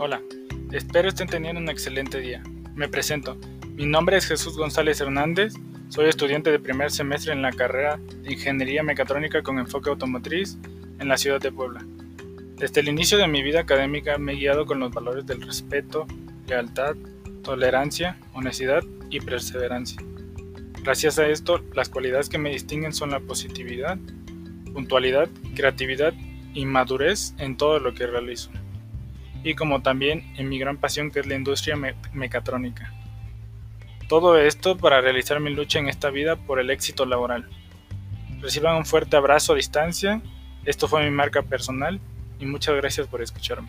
Hola, espero estén teniendo un excelente día. Me presento. Mi nombre es Jesús González Hernández. Soy estudiante de primer semestre en la carrera de Ingeniería Mecatrónica con enfoque automotriz en la ciudad de Puebla. Desde el inicio de mi vida académica me he guiado con los valores del respeto, lealtad, tolerancia, honestidad y perseverancia. Gracias a esto, las cualidades que me distinguen son la positividad, puntualidad, creatividad y madurez en todo lo que realizo y como también en mi gran pasión que es la industria mecatrónica. Todo esto para realizar mi lucha en esta vida por el éxito laboral. Reciban un fuerte abrazo a distancia, esto fue mi marca personal y muchas gracias por escucharme.